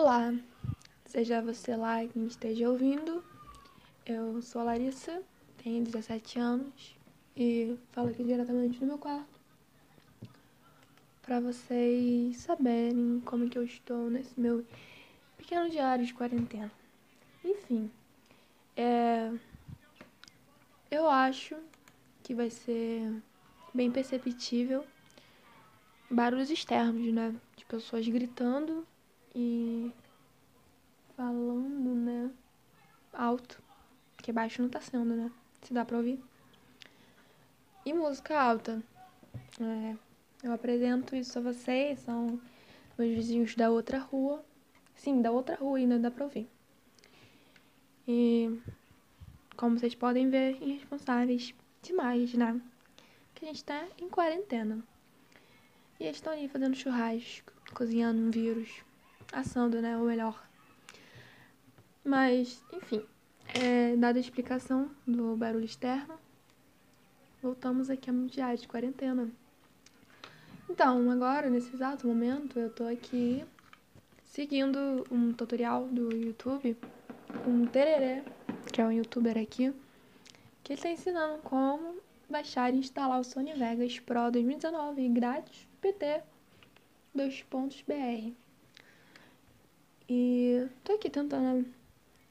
Olá, seja você lá quem esteja ouvindo, eu sou a Larissa, tenho 17 anos e falo aqui diretamente no meu quarto para vocês saberem como que eu estou nesse meu pequeno diário de quarentena. Enfim, é, eu acho que vai ser bem perceptível barulhos externos, né? De pessoas gritando e falando, né? Alto. Porque baixo não tá sendo, né? Se dá pra ouvir. E música alta. É, eu apresento isso a vocês, são meus vizinhos da outra rua. Sim, da outra rua ainda dá pra ouvir. E como vocês podem ver, irresponsáveis demais, né? Que a gente tá em quarentena. E eles estão ali fazendo churrasco, cozinhando um vírus, assando, né? Ou melhor. Mas, enfim, é, dada a explicação do barulho externo, voltamos aqui ao diário de quarentena. Então, agora, nesse exato momento, eu tô aqui seguindo um tutorial do YouTube, um Tereré, que é um youtuber aqui, que está ensinando como baixar e instalar o Sony Vegas Pro 2019 grátis pt dois pontos br e tô aqui tentando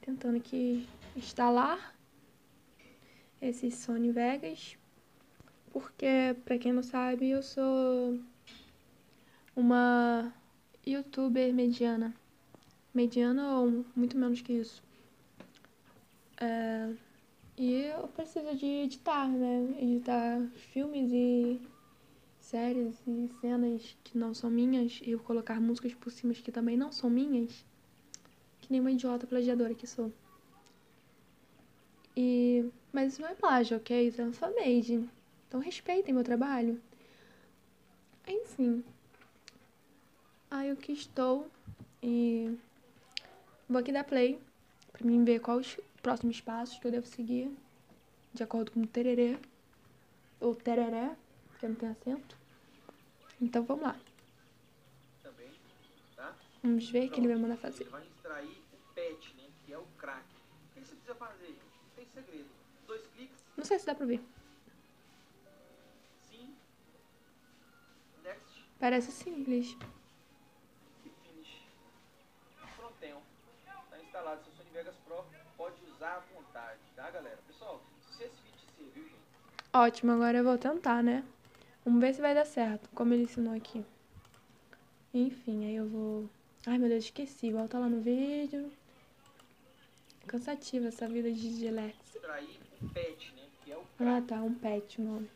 tentando aqui instalar esse Sony Vegas porque para quem não sabe eu sou uma youtuber mediana mediana ou muito menos que isso é, e eu preciso de editar, né? Editar filmes e séries e cenas que não são minhas e eu colocar músicas por cima que também não são minhas. Que nem uma idiota plagiadora que sou. E... Mas isso não é plágio, ok? Isso é fanmade. Então respeitem meu trabalho. Enfim. Aí eu que estou e vou aqui dar play pra mim ver quais próximos passos que eu devo seguir, de acordo com o tereré, ou tereré, porque não tem acento. Então vamos lá. Também, tá? Vamos ver o que ele vai mandar fazer. Ele vai extrair o PET, né, que é o crack. O que você precisa fazer? Não tem segredo. Dois cliques. Não sei se dá pra ver. Sim. Next. Parece simples. E finish. Prontinho. Tá instalado seu Sony Vegas Pro. Pode usar à vontade, tá, galera? Pessoal, se esse vídeo serviu, gente. Ótimo, agora eu vou tentar, né? Vamos ver se vai dar certo, como ele ensinou aqui. Enfim, aí eu vou... Ai, meu Deus, esqueci. Volta lá no vídeo. Cansativa essa vida de. Extrair PET, né, que é o Ah, tá. Um pet o nome.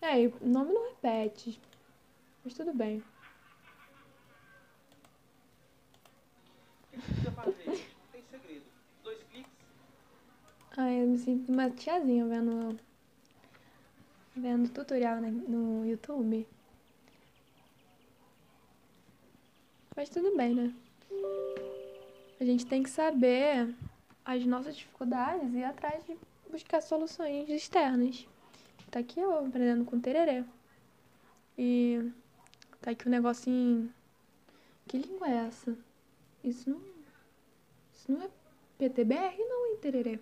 É, o nome não é pet. Mas tudo bem. O que você precisa fazer? Não tem segredo. Dois cliques. Ai, eu me sinto uma tiazinha vendo... Vendo tutorial né, no YouTube. Mas tudo bem, né? A gente tem que saber as nossas dificuldades e ir atrás de buscar soluções externas. Tá aqui eu aprendendo com tereré. E tá aqui o negocinho. Que língua é essa? Isso não. Isso não é PTBR, não, hein, tereré?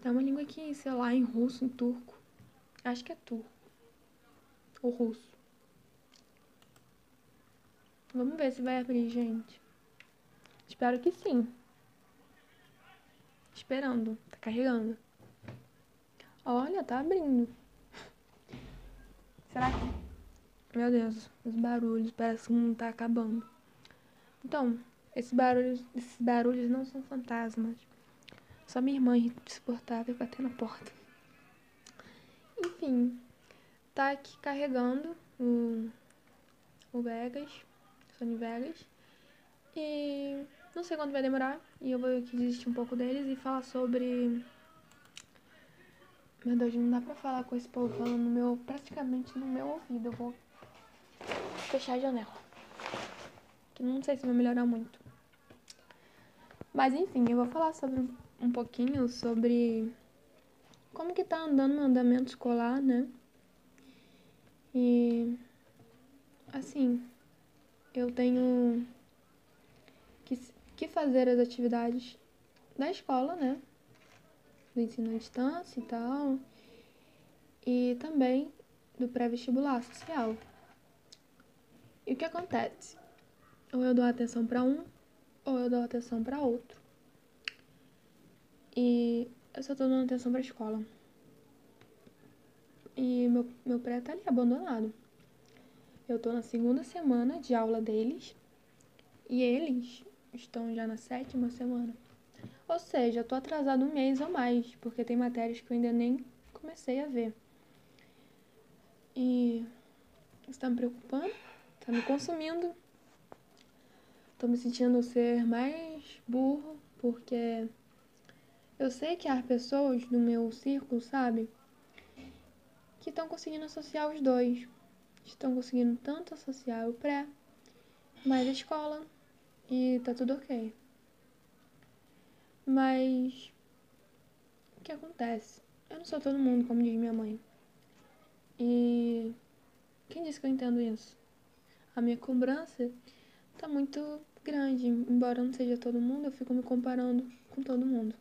Tá uma língua aqui, sei lá, em russo, em turco. Acho que é turco. Ou russo. Vamos ver se vai abrir, gente. Espero que sim. Esperando. Tá carregando. Olha, tá abrindo. Será que. Meu Deus, os barulhos. Parece que não tá acabando. Então, esses barulhos, esses barulhos não são fantasmas. Só minha irmã insuportável bater na porta. Enfim, tá aqui carregando o, o Vegas, Sony Vegas. E não sei quanto vai demorar. E eu vou aqui desistir um pouco deles e falar sobre. Meu Deus, não dá pra falar com esse povo falando no meu, praticamente no meu ouvido. Eu vou fechar a janela. Que não sei se vai melhorar muito. Mas enfim, eu vou falar sobre um pouquinho sobre como que tá andando o andamento escolar, né? E assim, eu tenho que, que fazer as atividades da escola, né? Do ensino à distância e tal. E também do pré-vestibular social. E o que acontece? Ou eu dou atenção para um, ou eu dou atenção para outro. E eu só tô dando atenção pra escola. E meu, meu pré tá ali abandonado. Eu tô na segunda semana de aula deles e eles estão já na sétima semana. Ou seja, eu tô atrasado um mês ou mais, porque tem matérias que eu ainda nem comecei a ver. E isso tá me preocupando, tá me consumindo. Tô me sentindo ser mais burro, porque eu sei que há pessoas no meu círculo, sabe? Que estão conseguindo associar os dois. Estão conseguindo tanto associar o pré, mais a escola, e tá tudo ok. Mas o que acontece? Eu não sou todo mundo, como diz minha mãe. E quem disse que eu entendo isso? A minha cobrança tá muito grande. Embora não seja todo mundo, eu fico me comparando com todo mundo.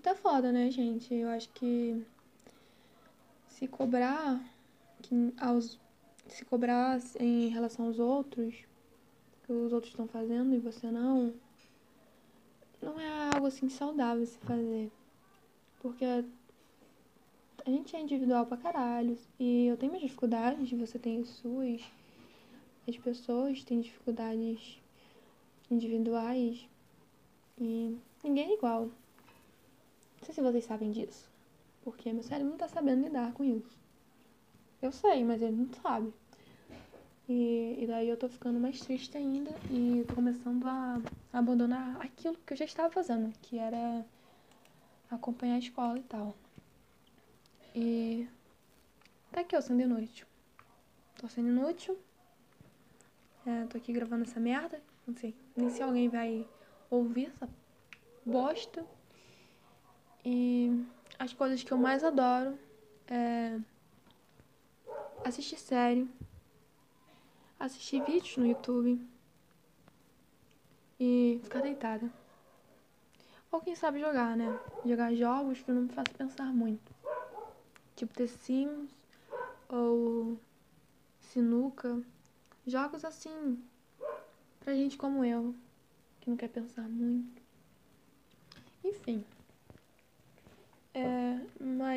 E tá foda, né, gente? Eu acho que se cobrar que aos se cobrar em relação aos outros, que os outros estão fazendo e você não, não é algo assim saudável se fazer. Porque a gente é individual pra caralho. E eu tenho minhas dificuldades, você tem as suas. As pessoas têm dificuldades individuais. E ninguém é igual. Não sei se vocês sabem disso. Porque meu cérebro não tá sabendo lidar com isso. Eu sei, mas ele não sabe. E, e daí eu tô ficando mais triste ainda e tô começando a, abandonar aquilo que eu já estava fazendo, que era acompanhar a escola e tal. E tá aqui eu sendo inútil. Tô sendo inútil. É, tô aqui gravando essa merda. Não sei nem se alguém vai ouvir essa bosta. E as coisas que eu mais adoro é assistir série, assistir vídeos no YouTube e ficar deitada. Ou quem sabe jogar, né? Jogar jogos que não me façam pensar muito. Tipo The Sims ou Sinuca. Jogos assim, pra gente como eu, que não quer pensar muito. Enfim.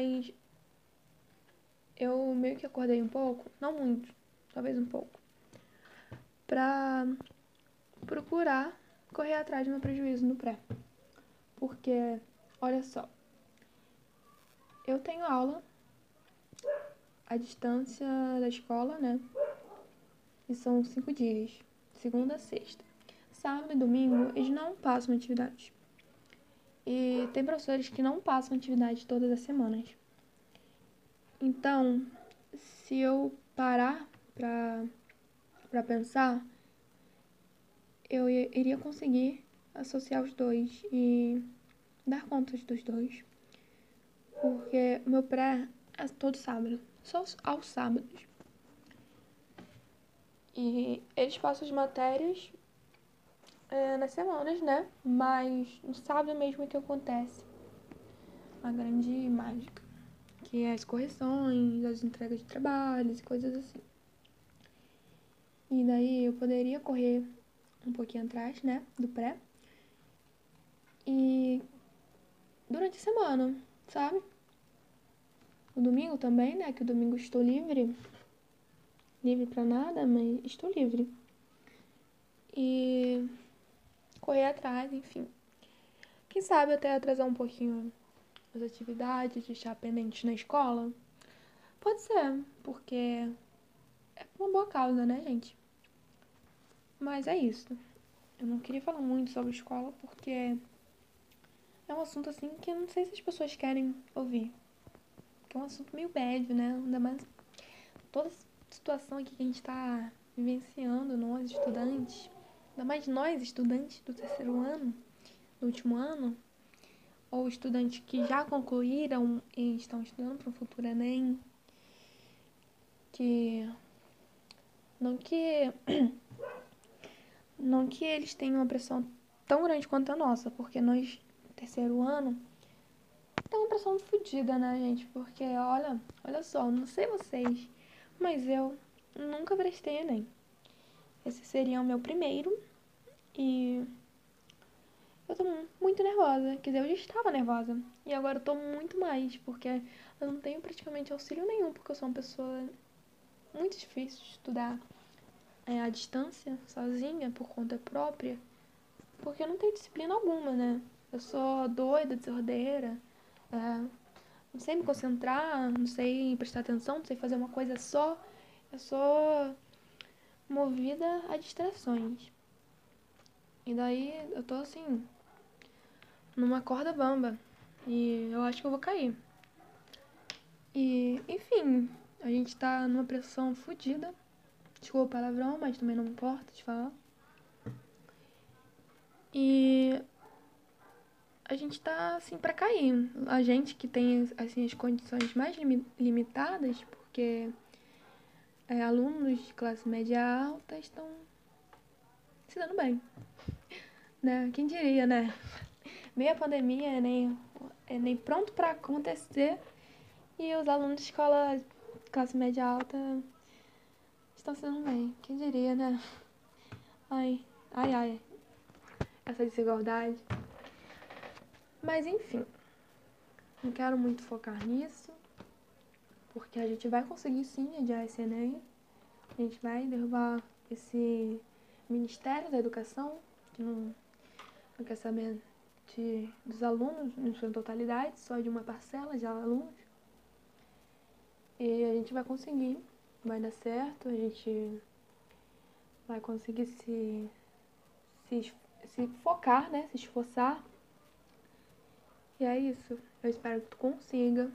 Mas eu meio que acordei um pouco, não muito, talvez um pouco, pra procurar correr atrás do meu prejuízo no pré. Porque, olha só, eu tenho aula à distância da escola, né? E são cinco dias, segunda a sexta. Sábado e domingo eles não passam atividades. E tem professores que não passam atividade todas as semanas. Então, se eu parar pra, pra pensar, eu iria conseguir associar os dois e dar conta dos dois. Porque meu pré é todo sábado, só aos sábados. E eles passam as matérias é, nas semanas, né? Mas no sábado mesmo é que acontece a grande mágica, que é as correções, as entregas de trabalhos e coisas assim. E daí eu poderia correr um pouquinho atrás, né, do pré. E durante a semana, sabe? O domingo também, né, que o domingo estou livre. Livre para nada, mas estou livre. E correr atrás, enfim. Quem sabe até atrasar um pouquinho as atividades, deixar pendente na escola. Pode ser, porque é uma boa causa, né, gente? Mas é isso. Eu não queria falar muito sobre escola porque é um assunto assim que eu não sei se as pessoas querem ouvir. É um assunto meio bad, né? Ainda mais toda situação aqui que a gente tá vivenciando, nós estudantes. Ainda mais nós, estudantes do terceiro ano, do último ano, ou estudantes que já concluíram e estão estudando para o futuro Enem, que Não que. Não que eles tenham uma pressão tão grande quanto a nossa, porque nós, terceiro ano, tem uma pressão fodida, né, gente? Porque, olha, olha só, não sei vocês, mas eu nunca prestei Enem. Esse seria o meu primeiro e eu tô muito nervosa. Quer dizer, eu já estava nervosa. E agora eu tô muito mais, porque eu não tenho praticamente auxílio nenhum, porque eu sou uma pessoa muito difícil de estudar é, à distância, sozinha, por conta própria, porque eu não tenho disciplina alguma, né? Eu sou doida, desordeira, é, não sei me concentrar, não sei prestar atenção, não sei fazer uma coisa só. Eu sou movida a distrações. E daí eu tô assim, numa corda bamba. E eu acho que eu vou cair. E, enfim, a gente tá numa pressão fodida. Desculpa o palavrão, mas também não importa de falar. E a gente tá assim para cair. A gente que tem assim as condições mais limitadas, porque é, alunos de classe média alta estão se dando bem. Né? Quem diria, né? Meia pandemia, é nem, é nem pronto para acontecer e os alunos de escola classe média alta estão se dando bem. Quem diria, né? Ai, ai, ai. Essa desigualdade. Mas enfim, não quero muito focar nisso, porque a gente vai conseguir sim adiar esse Enem. A gente vai derrubar esse Ministério da Educação, que não, não quer saber de, dos alunos em sua totalidade, só de uma parcela de alunos. E a gente vai conseguir, vai dar certo, a gente vai conseguir se, se, se focar, né? Se esforçar. E é isso. Eu espero que tu consiga.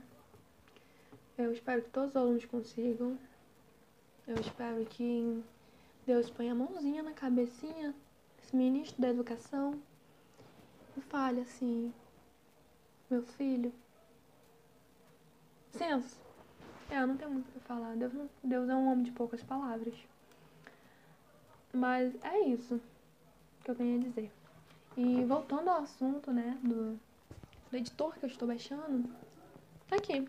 Eu espero que todos os alunos consigam. Eu espero que Deus ponha a mãozinha na cabecinha desse ministro da educação e fale assim: Meu filho, senso. É, não tenho muito pra falar. Deus, não, Deus é um homem de poucas palavras. Mas é isso que eu tenho a dizer. E voltando ao assunto, né, do, do editor que eu estou baixando, tá aqui.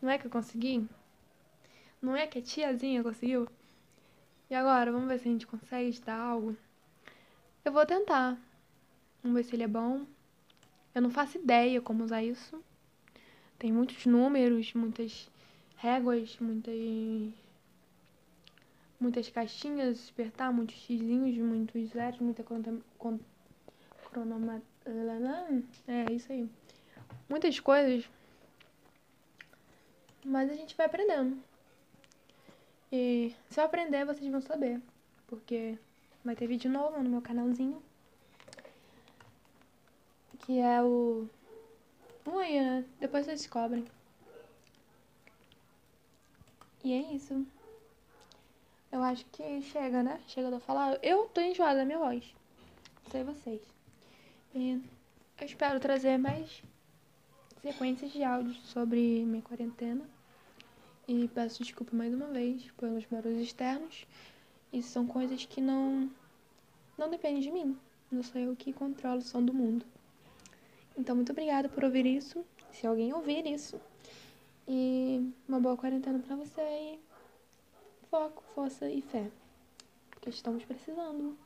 Não é que eu consegui? Não é que a tiazinha conseguiu? E agora, vamos ver se a gente consegue editar algo. Eu vou tentar. Vamos ver se ele é bom. Eu não faço ideia como usar isso. Tem muitos números, muitas réguas, muitas muitas caixinhas, despertar, muitos xizinhos, muitos zeros, muita cronoma... É, isso aí. Muitas coisas. Mas a gente vai aprendendo. E se eu aprender, vocês vão saber. Porque vai ter vídeo novo no meu canalzinho. Que é o... Vamos aí, né? Depois vocês descobrem. E é isso. Eu acho que chega, né? Chega de eu falar. Eu tô enjoada da minha voz. Não sei vocês. E eu espero trazer mais sequências de áudios sobre minha quarentena. E peço desculpa mais uma vez pelos barulhos externos. Isso são coisas que não não dependem de mim. Não sou eu que controlo o som do mundo. Então, muito obrigada por ouvir isso. Se alguém ouvir isso, e uma boa quarentena para você e foco, força e fé. Porque estamos precisando.